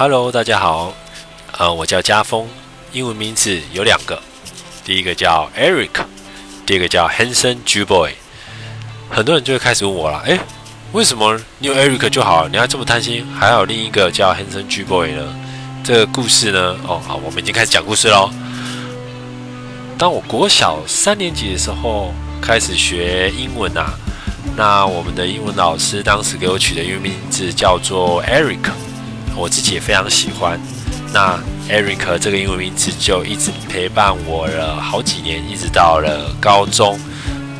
Hello，大家好，呃，我叫家峰，英文名字有两个，第一个叫 Eric，第二个叫 Hanson G Boy。很多人就会开始问我了，诶，为什么你有 Eric 就好，你还这么贪心，还有另一个叫 Hanson G Boy 呢？这个故事呢，哦，好，我们已经开始讲故事喽。当我国小三年级的时候开始学英文啊，那我们的英文老师当时给我取的英文名字叫做 Eric。我自己也非常喜欢，那 Eric 这个英文名字就一直陪伴我了好几年，一直到了高中。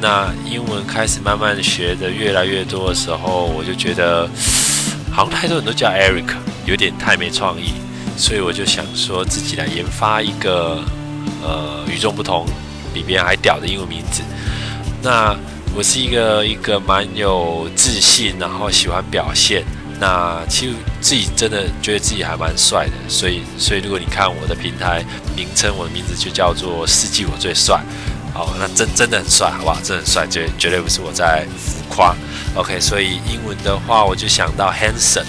那英文开始慢慢学的越来越多的时候，我就觉得 好像太多人都叫 Eric，有点太没创意，所以我就想说自己来研发一个呃与众不同、里边还屌的英文名字。那我是一个一个蛮有自信，然后喜欢表现。那其实自己真的觉得自己还蛮帅的，所以所以如果你看我的平台名称，我的名字就叫做“世纪我最帅”，好，那真真的很帅，好不好？真的很帅，绝绝对不是我在浮夸。OK，所以英文的话，我就想到 handsome，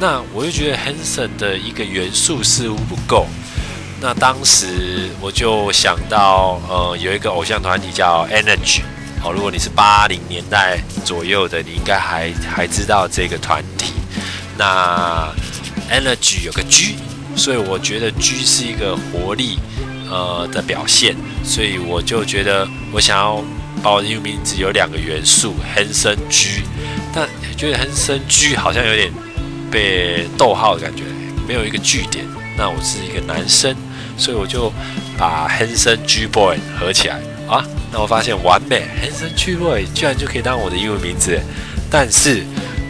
那我就觉得 handsome 的一个元素似乎不够，那当时我就想到，呃，有一个偶像团体叫 Energy。好，如果你是八零年代左右的，你应该还还知道这个团体。那 energy 有个 G，所以我觉得 G 是一个活力呃的表现，所以我就觉得我想要把我的英文名字有两个元素，亨生 G，但觉得亨生 G 好像有点被逗号的感觉，没有一个句点。那我是一个男生，所以我就把亨生 G boy 合起来啊。那我发现完美，Hanson G Boy 居然就可以当我的英文名字。但是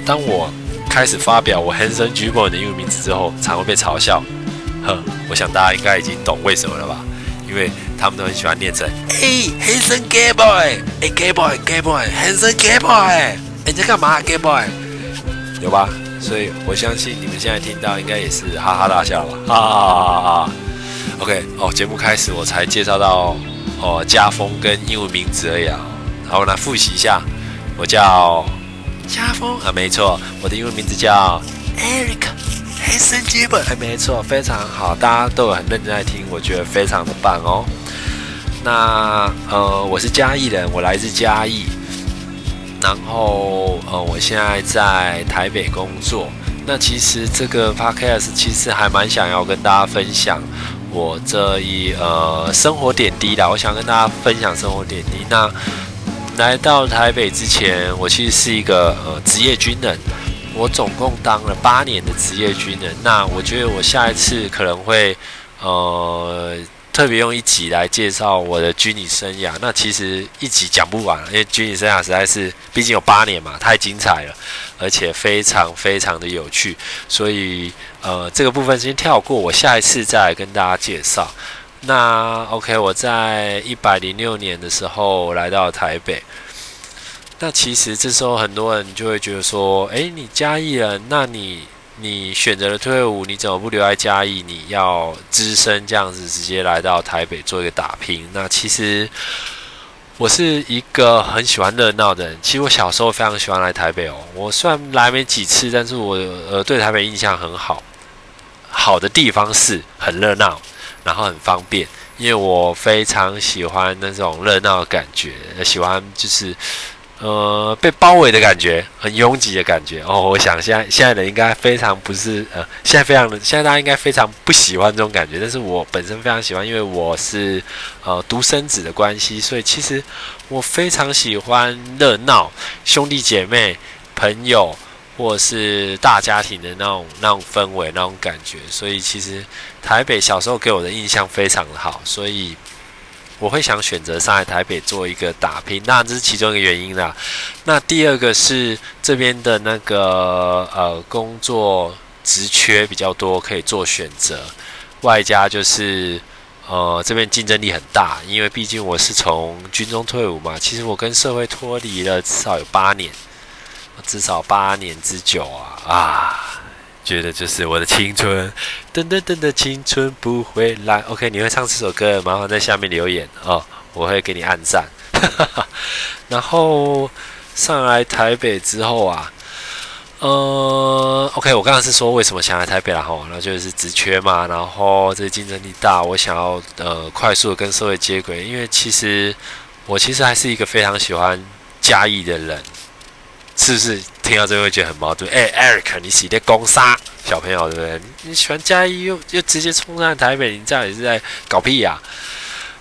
当我开始发表我 Hanson g i b o n 的英文名字之后，常会被嘲笑。呵，我想大家应该已经懂为什么了吧？因为他们都很喜欢念成哎，Hanson Gay Boy，哎，Gay Boy，Gay Boy，Hanson Gay Boy，哎，你在干嘛，Gay Boy？有吧？所以我相信你们现在听到应该也是哈哈大笑吧？哈哈哈哈哈。OK，哦，节目开始我才介绍到。哦，家风跟英文名字而已啊。好，我来复习一下，我叫家风啊，没错，我的英文名字叫 Eric Hanson g i b e r 还没错，非常好，大家都有很认真在听，我觉得非常的棒哦。那呃，我是嘉义人，我来自嘉义，然后呃，我现在在台北工作。那其实这个 Podcast 其实还蛮想要跟大家分享。我这一呃生活点滴的，我想跟大家分享生活点滴。那来到台北之前，我其实是一个呃职业军人，我总共当了八年的职业军人。那我觉得我下一次可能会呃。特别用一集来介绍我的军旅生涯，那其实一集讲不完，因为军旅生涯实在是，毕竟有八年嘛，太精彩了，而且非常非常的有趣，所以呃这个部分先跳过，我下一次再来跟大家介绍。那 OK，我在一百零六年的时候来到台北，那其实这时候很多人就会觉得说，诶，你嘉义人，那你。你选择了退伍，你怎么不留在嘉义？你要资深这样子，直接来到台北做一个打拼。那其实我是一个很喜欢热闹的人。其实我小时候非常喜欢来台北哦。我虽然来没几次，但是我呃对台北印象很好。好的地方是很热闹，然后很方便，因为我非常喜欢那种热闹的感觉，喜欢就是。呃，被包围的感觉，很拥挤的感觉哦。我想现在现在人应该非常不是呃，现在非常现在大家应该非常不喜欢这种感觉，但是我本身非常喜欢，因为我是呃独生子的关系，所以其实我非常喜欢热闹，兄弟姐妹、朋友或是大家庭的那种那种氛围、那种感觉。所以其实台北小时候给我的印象非常的好，所以。我会想选择上海、台北做一个打拼，那这是其中一个原因啦。那第二个是这边的那个呃工作职缺比较多，可以做选择，外加就是呃这边竞争力很大，因为毕竟我是从军中退伍嘛，其实我跟社会脱离了至少有八年，至少八年之久啊啊！觉得就是我的青春，噔噔噔的青春不会来。OK，你会唱这首歌，麻烦在下面留言哦，我会给你按赞。然后上来台北之后啊，呃，OK，我刚刚是说为什么想来台北了哈，那就是职缺嘛，然后这竞争力大，我想要呃快速的跟社会接轨，因为其实我其实还是一个非常喜欢嘉义的人，是不是？听到这会觉得很矛盾。哎，Eric，你喜的攻杀小朋友对不对？你喜欢嘉义又又直接冲上台北，你这样也是在搞屁呀？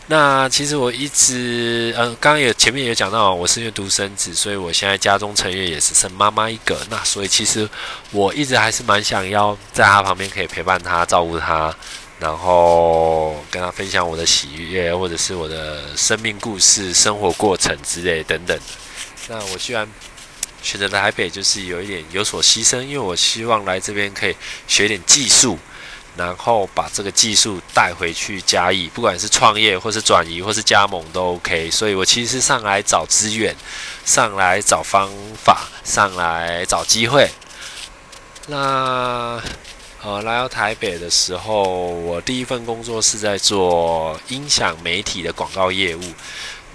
那其实我一直，嗯，刚刚有前面有讲到，我是因为独生子，所以我现在家中成员也是剩妈妈一个。那所以其实我一直还是蛮想要在他旁边可以陪伴他、照顾他，然后跟他分享我的喜悦，或者是我的生命故事、生活过程之类等等。那我居然选择台北，就是有一点有所牺牲，因为我希望来这边可以学点技术。然后把这个技术带回去加以，不管是创业或是转移或是加盟都 OK。所以我其实上来找资源，上来找方法，上来找机会。那呃来到台北的时候，我第一份工作是在做音响媒体的广告业务。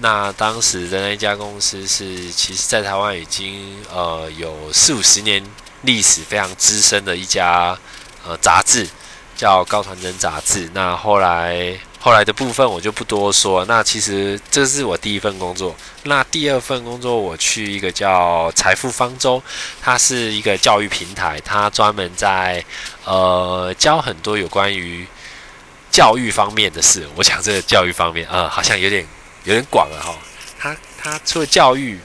那当时的那家公司是，其实在台湾已经呃有四五十年历史，非常资深的一家呃杂志。叫高团真杂志。那后来后来的部分我就不多说。那其实这是我第一份工作。那第二份工作我去一个叫财富方舟，它是一个教育平台，它专门在呃教很多有关于教育方面的事。我想这个教育方面啊，好像有点有点广了哈。他他除了教育，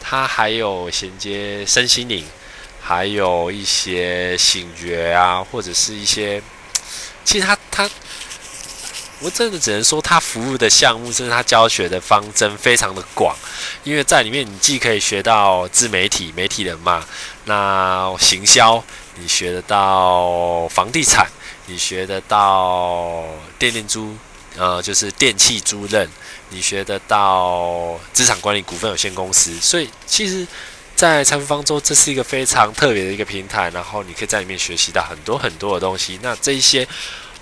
他还有衔接身心灵，还有一些醒觉啊，或者是一些。其实他他，我真的只能说他服务的项目，甚至他教学的方针非常的广，因为在里面你既可以学到自媒体媒体人嘛，那行销你学得到房地产，你学得到电电租，呃，就是电器租赁，你学得到资产管理股份有限公司，所以其实。在财富方舟，这是一个非常特别的一个平台，然后你可以在里面学习到很多很多的东西。那这一些，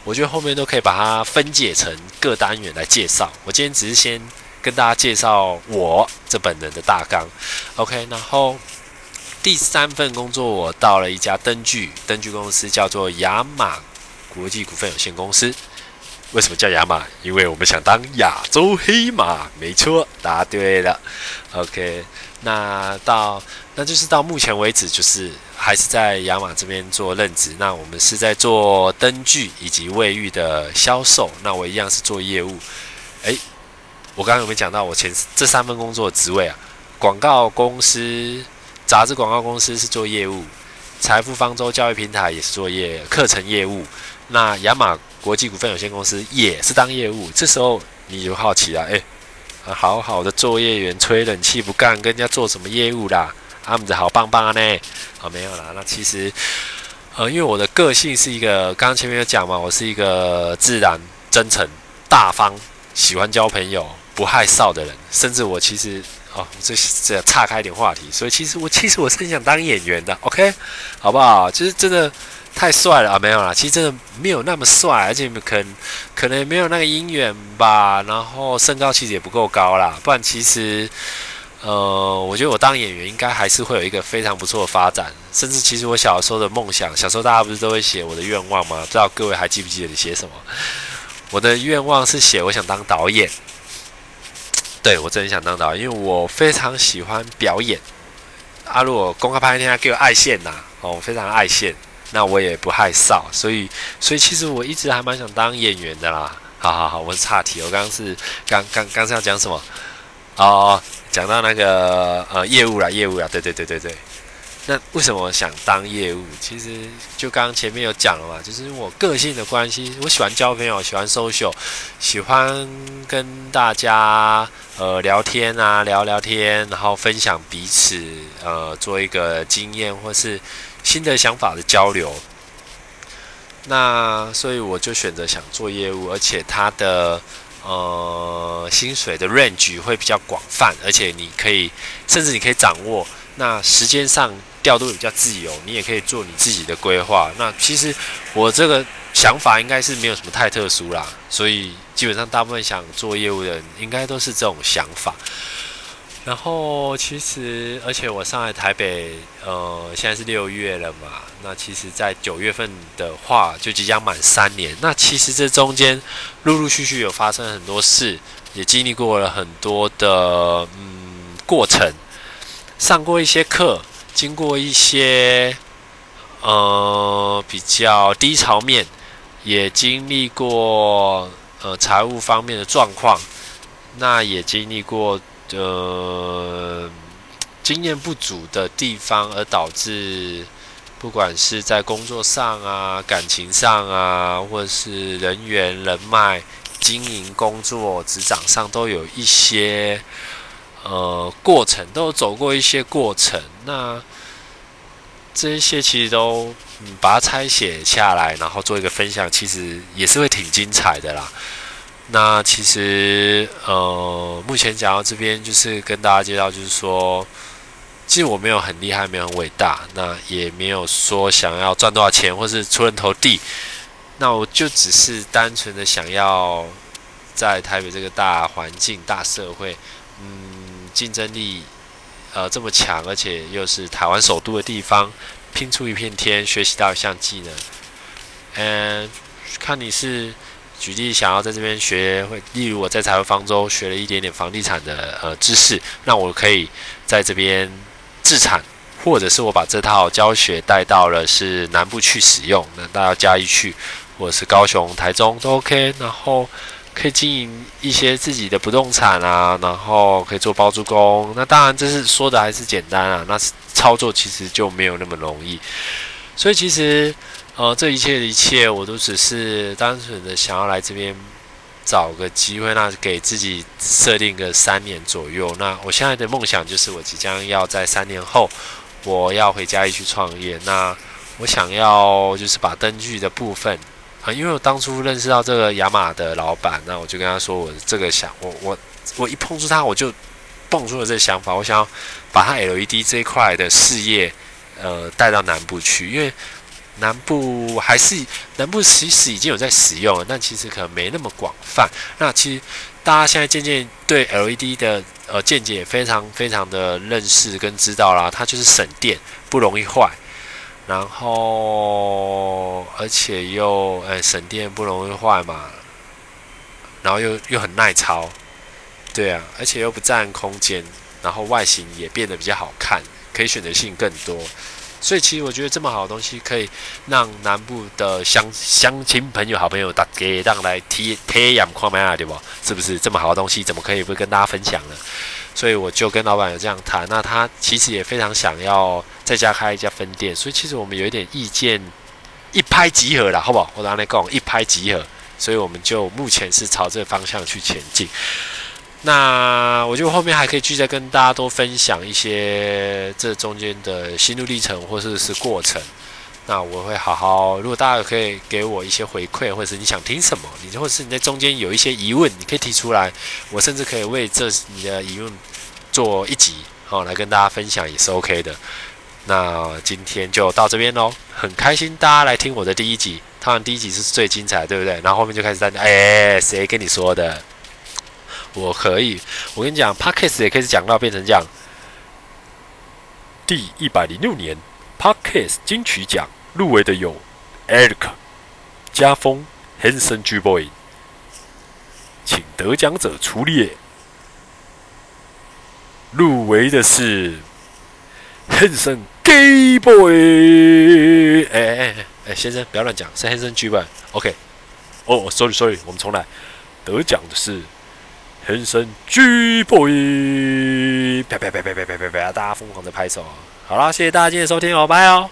我觉得后面都可以把它分解成各单元来介绍。我今天只是先跟大家介绍我这本人的大纲，OK。然后第三份工作，我到了一家灯具灯具公司，叫做雅马国际股份有限公司。为什么叫亚马？因为我们想当亚洲黑马。没错，答对了，OK。那到，那就是到目前为止，就是还是在亚马这边做任职。那我们是在做灯具以及卫浴的销售。那我一样是做业务。诶，我刚刚有没有讲到我前这三份工作职位啊？广告公司、杂志广告公司是做业务，财富方舟教育平台也是做业课程业务。那亚马国际股份有限公司也是当业务。这时候你就好奇了，诶。好好的作业员吹冷气不干，跟人家做什么业务啦？他们的好棒棒呢？啊，没有啦。那其实，呃，因为我的个性是一个，刚刚前面有讲嘛，我是一个自然、真诚、大方，喜欢交朋友、不害臊的人。甚至我其实，哦，这这岔开一点话题，所以其实我其实我是很想当演员的。OK，好不好？其实真的。太帅了啊！没有啦，其实真的没有那么帅，而且可能可能没有那个姻缘吧。然后身高其实也不够高啦，不然其实，呃，我觉得我当演员应该还是会有一个非常不错的发展。甚至其实我小时候的梦想，小时候大家不是都会写我的愿望吗？不知道各位还记不记得你写什么？我的愿望是写我想当导演。对我真的想当导演，因为我非常喜欢表演。啊，如果公开拍片，给我爱线呐！哦，我非常爱线。那我也不害臊，所以，所以其实我一直还蛮想当演员的啦。好好好，我是岔题，我刚刚是刚刚刚是要讲什么？哦，讲到那个呃业务啦，业务啦，对对对对对。那为什么想当业务？其实就刚刚前面有讲了嘛，就是我个性的关系，我喜欢交朋友，喜欢 social，喜欢跟大家呃聊天啊，聊聊天，然后分享彼此呃做一个经验或是。新的想法的交流，那所以我就选择想做业务，而且它的呃薪水的 range 会比较广泛，而且你可以甚至你可以掌握，那时间上调度比较自由，你也可以做你自己的规划。那其实我这个想法应该是没有什么太特殊啦，所以基本上大部分想做业务的人应该都是这种想法。然后其实，而且我上来台北，呃，现在是六月了嘛。那其实，在九月份的话，就即将满三年。那其实这中间陆陆续续有发生很多事，也经历过了很多的嗯过程，上过一些课，经过一些呃比较低潮面，也经历过呃财务方面的状况，那也经历过。呃，经验不足的地方，而导致不管是在工作上啊、感情上啊，或是人员、人脉、经营、工作、职掌上，都有一些呃过程，都有走过一些过程。那这些其实都嗯把它拆写下来，然后做一个分享，其实也是会挺精彩的啦。那其实，呃，目前讲到这边，就是跟大家介绍，就是说，其实我没有很厉害，没有很伟大，那也没有说想要赚多少钱，或是出人头地。那我就只是单纯的想要在台北这个大环境、大社会，嗯，竞争力呃这么强，而且又是台湾首都的地方，拼出一片天，学习到一项技能。嗯，看你是。举例想要在这边学，会例如我在台湾方舟学了一点点房地产的呃知识，那我可以在这边自产，或者是我把这套教学带到了是南部去使用，那大家加一去，或者是高雄、台中都 OK，然后可以经营一些自己的不动产啊，然后可以做包租公，那当然这是说的还是简单啊，那操作其实就没有那么容易，所以其实。呃，这一切的一切，我都只是单纯的想要来这边找个机会，那给自己设定个三年左右。那我现在的梦想就是，我即将要在三年后，我要回家一去创业。那我想要就是把灯具的部分啊，因为我当初认识到这个雅马的老板，那我就跟他说，我这个想，我我我一碰触他，我就蹦出了这个想法，我想要把他 LED 这一块的事业，呃，带到南部去，因为。南部还是南部，其实已经有在使用了，但其实可能没那么广泛。那其实大家现在渐渐对 LED 的呃见解也非常非常的认识跟知道啦，它就是省电，不容易坏，然后而且又呃省电不容易坏嘛，然后又又很耐操，对啊，而且又不占空间，然后外形也变得比较好看，可以选择性更多。所以其实我觉得这么好的东西，可以让南部的乡乡亲朋友、好朋友大家让来体体验看卖啊，对不？是不是这么好的东西，怎么可以不跟大家分享呢？所以我就跟老板有这样谈，那他其实也非常想要在家开一家分店，所以其实我们有一点意见，一拍即合了，好不好？我刚才讲一拍即合，所以我们就目前是朝这个方向去前进。那我觉得后面还可以继续再跟大家多分享一些这中间的心路历程或者是过程。那我会好好，如果大家可以给我一些回馈，或者是你想听什么，你或者是你在中间有一些疑问，你可以提出来，我甚至可以为这你的疑问做一集，好来跟大家分享也是 OK 的。那今天就到这边喽，很开心大家来听我的第一集，当然第一集是最精彩，对不对？然后后面就开始大家，哎，谁跟你说的？我可以，我跟你讲，Podcast 也可以讲到变成这样。第一百零六年 Podcast 金曲奖入围的有 Eric、家风、Hanson G Boy，请得奖者出列。入围的是黑森 Gay Boy。哎哎哎，先生不要乱讲，是黑森 Gay Boy。OK，哦，Sorry Sorry，我们重来。得奖的是。人生巨 boy，啪啪啪啪啪啪啪啪，大家疯狂的拍手。好啦，谢谢大家今天收听哦，拜哦。